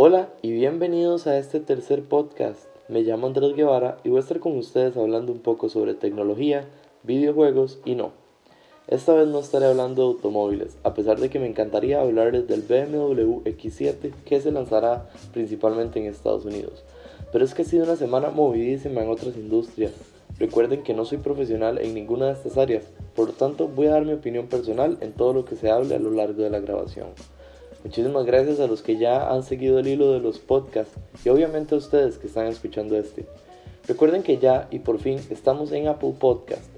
Hola y bienvenidos a este tercer podcast. Me llamo Andrés Guevara y voy a estar con ustedes hablando un poco sobre tecnología, videojuegos y no. Esta vez no estaré hablando de automóviles, a pesar de que me encantaría hablarles del BMW X7 que se lanzará principalmente en Estados Unidos. Pero es que ha sido una semana movidísima en otras industrias. Recuerden que no soy profesional en ninguna de estas áreas, por lo tanto voy a dar mi opinión personal en todo lo que se hable a lo largo de la grabación. Muchísimas gracias a los que ya han seguido el hilo de los podcasts y obviamente a ustedes que están escuchando este. Recuerden que ya y por fin estamos en Apple Podcast,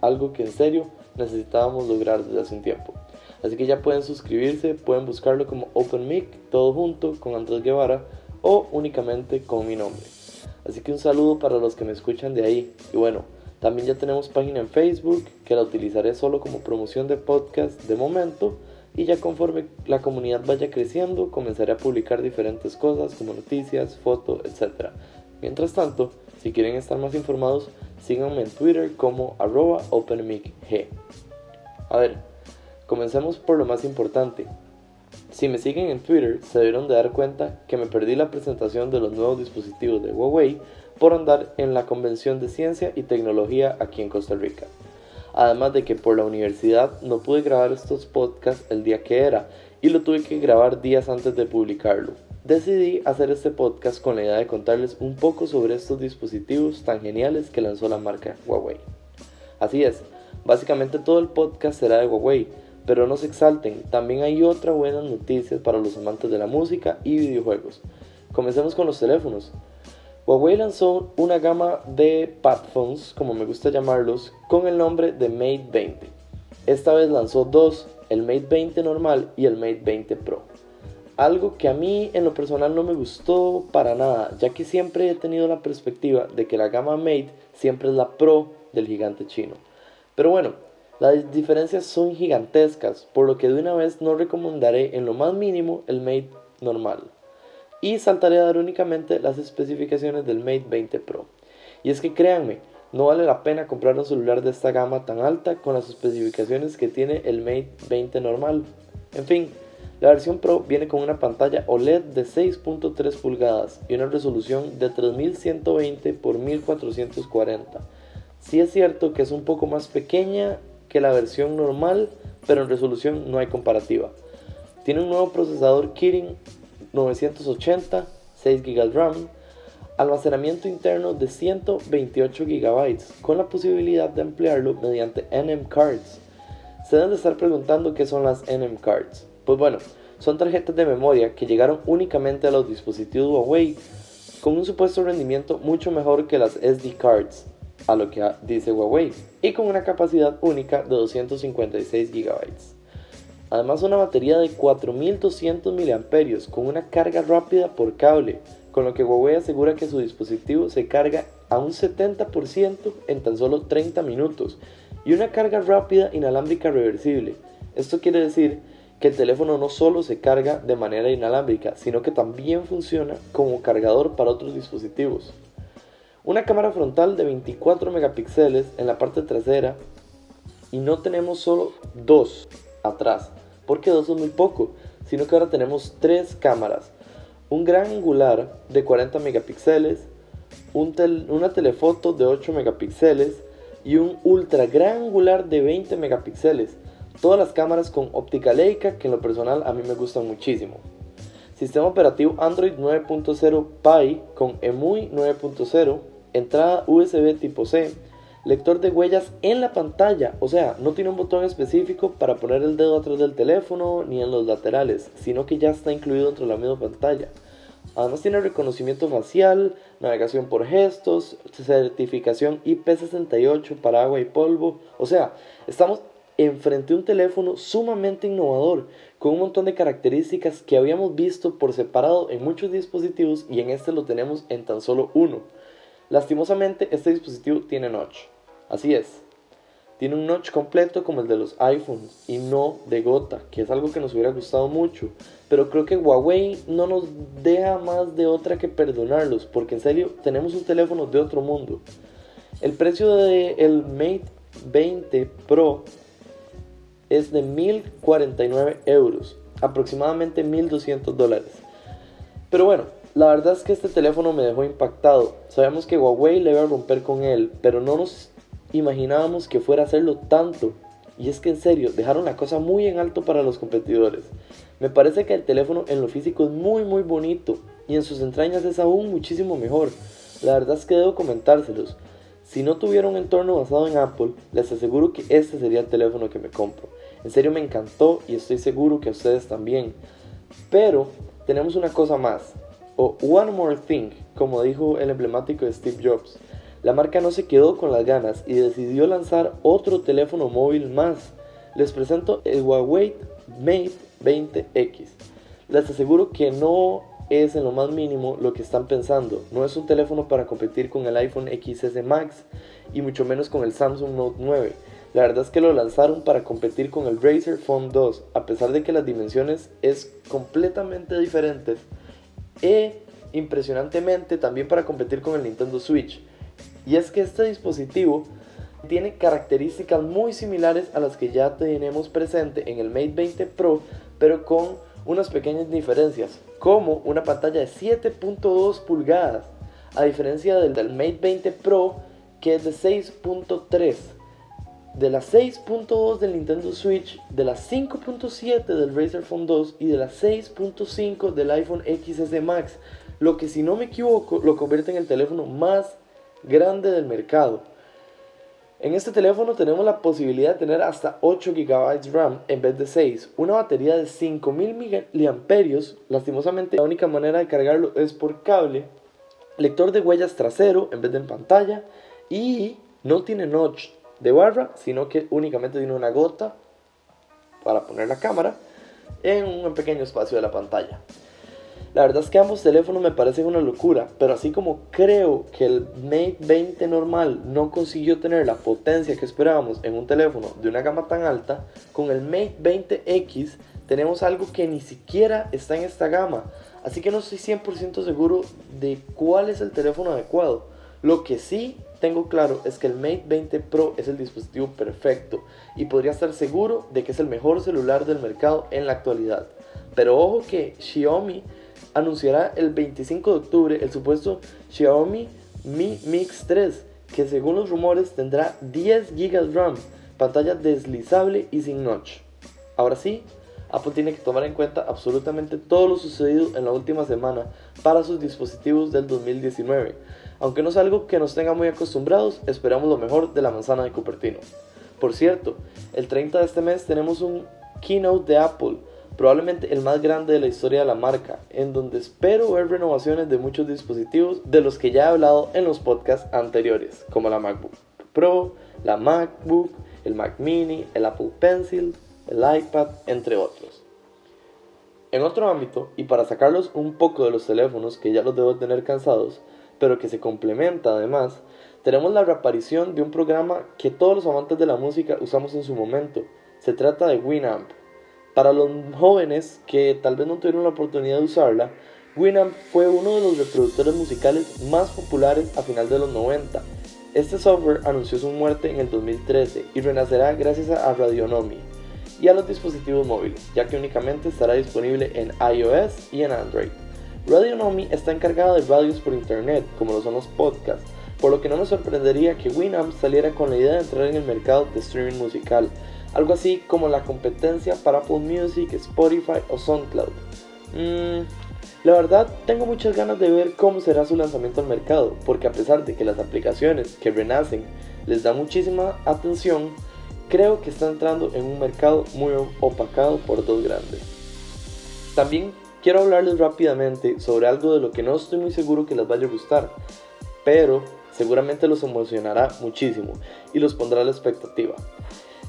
algo que en serio necesitábamos lograr desde hace un tiempo. Así que ya pueden suscribirse, pueden buscarlo como OpenMic, todo junto con Andrés Guevara o únicamente con mi nombre. Así que un saludo para los que me escuchan de ahí. Y bueno, también ya tenemos página en Facebook que la utilizaré solo como promoción de podcast de momento. Y ya conforme la comunidad vaya creciendo, comenzaré a publicar diferentes cosas como noticias, fotos, etc. Mientras tanto, si quieren estar más informados, síganme en Twitter como openmicg. A ver, comencemos por lo más importante. Si me siguen en Twitter, se debieron de dar cuenta que me perdí la presentación de los nuevos dispositivos de Huawei por andar en la Convención de Ciencia y Tecnología aquí en Costa Rica. Además de que por la universidad no pude grabar estos podcasts el día que era y lo tuve que grabar días antes de publicarlo. Decidí hacer este podcast con la idea de contarles un poco sobre estos dispositivos tan geniales que lanzó la marca Huawei. Así es, básicamente todo el podcast será de Huawei, pero no se exalten, también hay otra buenas noticias para los amantes de la música y videojuegos. Comencemos con los teléfonos. Huawei lanzó una gama de padphones, como me gusta llamarlos, con el nombre de Mate 20. Esta vez lanzó dos, el Mate 20 normal y el Mate 20 Pro. Algo que a mí en lo personal no me gustó para nada, ya que siempre he tenido la perspectiva de que la gama Mate siempre es la Pro del gigante chino. Pero bueno, las diferencias son gigantescas, por lo que de una vez no recomendaré en lo más mínimo el Mate normal. Y saltaré a dar únicamente las especificaciones del Mate 20 Pro. Y es que créanme, no vale la pena comprar un celular de esta gama tan alta con las especificaciones que tiene el Mate 20 normal. En fin, la versión Pro viene con una pantalla OLED de 6.3 pulgadas y una resolución de 3120 x 1440. Sí es cierto que es un poco más pequeña que la versión normal, pero en resolución no hay comparativa. Tiene un nuevo procesador Kirin 980, 6 GB RAM, almacenamiento interno de 128 GB, con la posibilidad de ampliarlo mediante NM Cards. Se deben de estar preguntando qué son las NM Cards. Pues bueno, son tarjetas de memoria que llegaron únicamente a los dispositivos Huawei con un supuesto rendimiento mucho mejor que las SD Cards, a lo que dice Huawei, y con una capacidad única de 256 GB. Además una batería de 4200 mAh con una carga rápida por cable, con lo que Huawei asegura que su dispositivo se carga a un 70% en tan solo 30 minutos y una carga rápida inalámbrica reversible. Esto quiere decir que el teléfono no solo se carga de manera inalámbrica, sino que también funciona como cargador para otros dispositivos. Una cámara frontal de 24 megapíxeles en la parte trasera y no tenemos solo dos atrás, porque dos es muy poco, sino que ahora tenemos tres cámaras. Un gran angular de 40 megapíxeles, una telefoto de 8 megapíxeles y un ultra gran angular de 20 megapíxeles. Todas las cámaras con óptica Leica que en lo personal a mí me gustan muchísimo. Sistema operativo Android 9.0 Pie con EMUI 9.0, entrada USB tipo C, lector de huellas en la pantalla, o sea, no tiene un botón específico para poner el dedo atrás del teléfono ni en los laterales, sino que ya está incluido dentro de la misma pantalla. Además tiene reconocimiento facial, navegación por gestos, certificación IP68 para agua y polvo, o sea, estamos enfrente a un teléfono sumamente innovador, con un montón de características que habíamos visto por separado en muchos dispositivos y en este lo tenemos en tan solo uno. Lastimosamente, este dispositivo tiene notch. Así es. Tiene un notch completo como el de los iPhones y no de gota, que es algo que nos hubiera gustado mucho. Pero creo que Huawei no nos deja más de otra que perdonarlos, porque en serio tenemos un teléfono de otro mundo. El precio del Mate 20 Pro es de 1049 euros, aproximadamente 1200 dólares. Pero bueno, la verdad es que este teléfono me dejó impactado. Sabemos que Huawei le iba a romper con él, pero no nos imaginábamos que fuera a hacerlo tanto. Y es que en serio, dejaron la cosa muy en alto para los competidores. Me parece que el teléfono en lo físico es muy muy bonito y en sus entrañas es aún muchísimo mejor. La verdad es que debo comentárselos. Si no tuviera un entorno basado en Apple, les aseguro que este sería el teléfono que me compro. En serio me encantó y estoy seguro que a ustedes también. Pero tenemos una cosa más, One More Thing, como dijo el emblemático Steve Jobs. La marca no se quedó con las ganas y decidió lanzar otro teléfono móvil más. Les presento el Huawei Mate 20X. Les aseguro que no es en lo más mínimo lo que están pensando. No es un teléfono para competir con el iPhone XS Max y mucho menos con el Samsung Note 9. La verdad es que lo lanzaron para competir con el Razer Phone 2, a pesar de que las dimensiones es completamente diferentes. E impresionantemente también para competir con el Nintendo Switch. Y es que este dispositivo tiene características muy similares a las que ya tenemos presente en el Mate 20 Pro, pero con unas pequeñas diferencias, como una pantalla de 7.2 pulgadas, a diferencia del, del Mate 20 Pro que es de 6.3 de la 6.2 del Nintendo Switch, de la 5.7 del Razer Phone 2 y de la 6.5 del iPhone XS Max, lo que si no me equivoco lo convierte en el teléfono más grande del mercado. En este teléfono tenemos la posibilidad de tener hasta 8 GB RAM en vez de 6, una batería de 5000 mAh, lastimosamente la única manera de cargarlo es por cable, lector de huellas trasero en vez de en pantalla y no tiene notch de barra, sino que únicamente tiene una gota para poner la cámara en un pequeño espacio de la pantalla. La verdad es que ambos teléfonos me parecen una locura, pero así como creo que el Mate 20 normal no consiguió tener la potencia que esperábamos en un teléfono de una gama tan alta, con el Mate 20X tenemos algo que ni siquiera está en esta gama, así que no estoy 100% seguro de cuál es el teléfono adecuado. Lo que sí tengo claro es que el Mate 20 Pro es el dispositivo perfecto y podría estar seguro de que es el mejor celular del mercado en la actualidad. Pero ojo que Xiaomi anunciará el 25 de octubre el supuesto Xiaomi Mi Mix 3, que según los rumores tendrá 10 GB RAM, pantalla deslizable y sin notch. Ahora sí, Apple tiene que tomar en cuenta absolutamente todo lo sucedido en la última semana para sus dispositivos del 2019. Aunque no es algo que nos tenga muy acostumbrados, esperamos lo mejor de la manzana de Cupertino. Por cierto, el 30 de este mes tenemos un keynote de Apple probablemente el más grande de la historia de la marca, en donde espero ver renovaciones de muchos dispositivos de los que ya he hablado en los podcasts anteriores, como la MacBook Pro, la MacBook, el Mac Mini, el Apple Pencil, el iPad, entre otros. En otro ámbito, y para sacarlos un poco de los teléfonos que ya los debo tener cansados, pero que se complementa además, tenemos la reaparición de un programa que todos los amantes de la música usamos en su momento. Se trata de Winamp, para los jóvenes que tal vez no tuvieron la oportunidad de usarla, Winamp fue uno de los reproductores musicales más populares a final de los 90. Este software anunció su muerte en el 2013 y renacerá gracias a Radionomy y a los dispositivos móviles, ya que únicamente estará disponible en iOS y en Android. Radionomy está encargada de radios por internet, como lo son los podcasts, por lo que no me sorprendería que Winamp saliera con la idea de entrar en el mercado de streaming musical, algo así como la competencia para Apple Music, Spotify o SoundCloud. Mm, la verdad, tengo muchas ganas de ver cómo será su lanzamiento al mercado, porque a pesar de que las aplicaciones que renacen les da muchísima atención, creo que está entrando en un mercado muy opacado por dos grandes. También quiero hablarles rápidamente sobre algo de lo que no estoy muy seguro que les vaya a gustar, pero seguramente los emocionará muchísimo y los pondrá a la expectativa.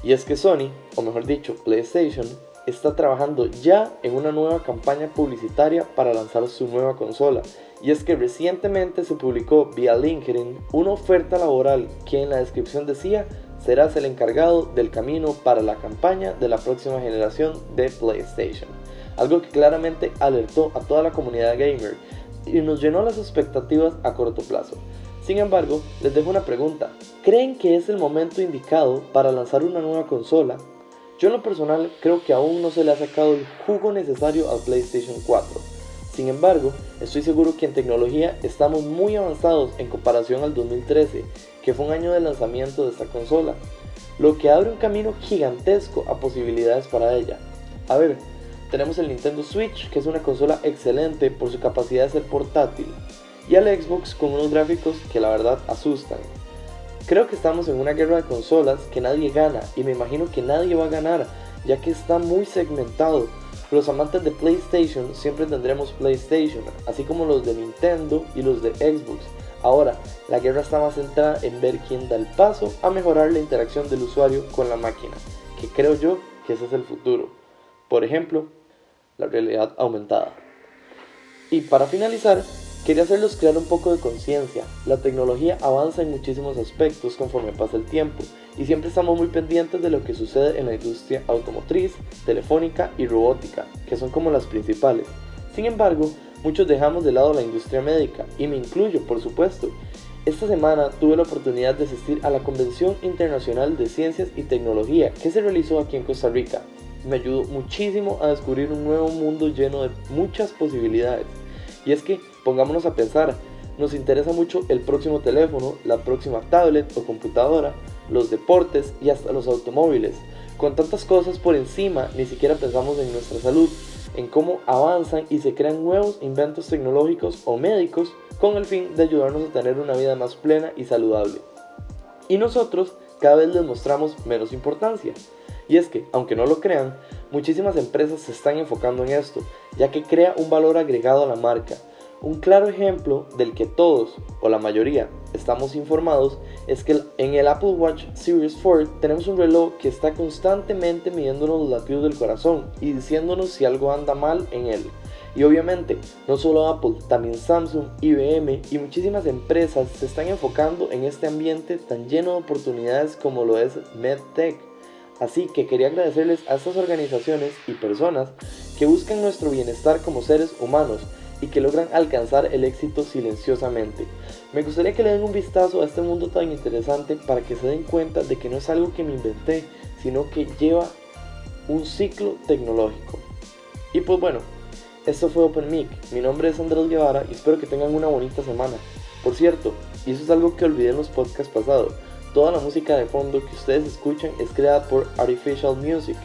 Y es que Sony, o mejor dicho PlayStation, está trabajando ya en una nueva campaña publicitaria para lanzar su nueva consola. Y es que recientemente se publicó vía LinkedIn una oferta laboral que en la descripción decía serás el encargado del camino para la campaña de la próxima generación de PlayStation. Algo que claramente alertó a toda la comunidad gamer y nos llenó las expectativas a corto plazo. Sin embargo, les dejo una pregunta. ¿Creen que es el momento indicado para lanzar una nueva consola? Yo en lo personal creo que aún no se le ha sacado el jugo necesario al PlayStation 4. Sin embargo, estoy seguro que en tecnología estamos muy avanzados en comparación al 2013, que fue un año de lanzamiento de esta consola, lo que abre un camino gigantesco a posibilidades para ella. A ver, tenemos el Nintendo Switch, que es una consola excelente por su capacidad de ser portátil, y al Xbox con unos gráficos que la verdad asustan. Creo que estamos en una guerra de consolas que nadie gana y me imagino que nadie va a ganar, ya que está muy segmentado. Los amantes de PlayStation siempre tendremos PlayStation, así como los de Nintendo y los de Xbox. Ahora, la guerra está más centrada en ver quién da el paso a mejorar la interacción del usuario con la máquina, que creo yo que ese es el futuro. Por ejemplo, la realidad aumentada. Y para finalizar, Quería hacerlos crear un poco de conciencia. La tecnología avanza en muchísimos aspectos conforme pasa el tiempo y siempre estamos muy pendientes de lo que sucede en la industria automotriz, telefónica y robótica, que son como las principales. Sin embargo, muchos dejamos de lado la industria médica y me incluyo, por supuesto. Esta semana tuve la oportunidad de asistir a la Convención Internacional de Ciencias y Tecnología que se realizó aquí en Costa Rica. Me ayudó muchísimo a descubrir un nuevo mundo lleno de muchas posibilidades. Y es que Pongámonos a pensar, nos interesa mucho el próximo teléfono, la próxima tablet o computadora, los deportes y hasta los automóviles. Con tantas cosas por encima, ni siquiera pensamos en nuestra salud, en cómo avanzan y se crean nuevos inventos tecnológicos o médicos con el fin de ayudarnos a tener una vida más plena y saludable. Y nosotros cada vez les mostramos menos importancia. Y es que, aunque no lo crean, muchísimas empresas se están enfocando en esto, ya que crea un valor agregado a la marca, un claro ejemplo del que todos, o la mayoría, estamos informados es que en el Apple Watch Series 4 tenemos un reloj que está constantemente midiéndonos los latidos del corazón y diciéndonos si algo anda mal en él. Y obviamente, no solo Apple, también Samsung, IBM y muchísimas empresas se están enfocando en este ambiente tan lleno de oportunidades como lo es MedTech. Así que quería agradecerles a estas organizaciones y personas que buscan nuestro bienestar como seres humanos y que logran alcanzar el éxito silenciosamente. Me gustaría que le den un vistazo a este mundo tan interesante para que se den cuenta de que no es algo que me inventé, sino que lleva un ciclo tecnológico. Y pues bueno, esto fue OpenMic. Mi nombre es Andrés Guevara y espero que tengan una bonita semana. Por cierto, y eso es algo que olvidé en los podcasts pasados, toda la música de fondo que ustedes escuchan es creada por Artificial Music.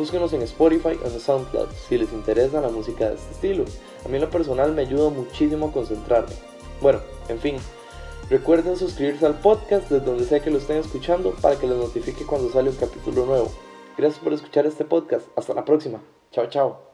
Búsquenos en Spotify o en SoundCloud si les interesa la música de este estilo. A mí en lo personal me ayuda muchísimo a concentrarme. Bueno, en fin, recuerden suscribirse al podcast desde donde sea que lo estén escuchando para que les notifique cuando sale un capítulo nuevo. Gracias por escuchar este podcast. Hasta la próxima. Chao, chao.